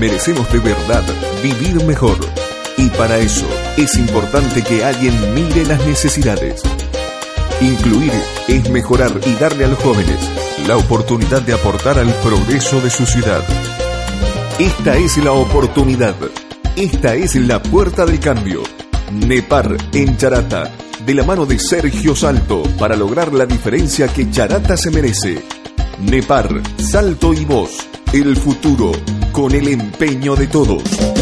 Merecemos de verdad vivir mejor. Y para eso es importante que alguien mire las necesidades. Incluir es mejorar y darle a los jóvenes la oportunidad de aportar al progreso de su ciudad. Esta es la oportunidad. Esta es la puerta del cambio. Nepar en Charata, de la mano de Sergio Salto, para lograr la diferencia que Charata se merece. Nepar, Salto y Voz, el futuro con el empeño de todos.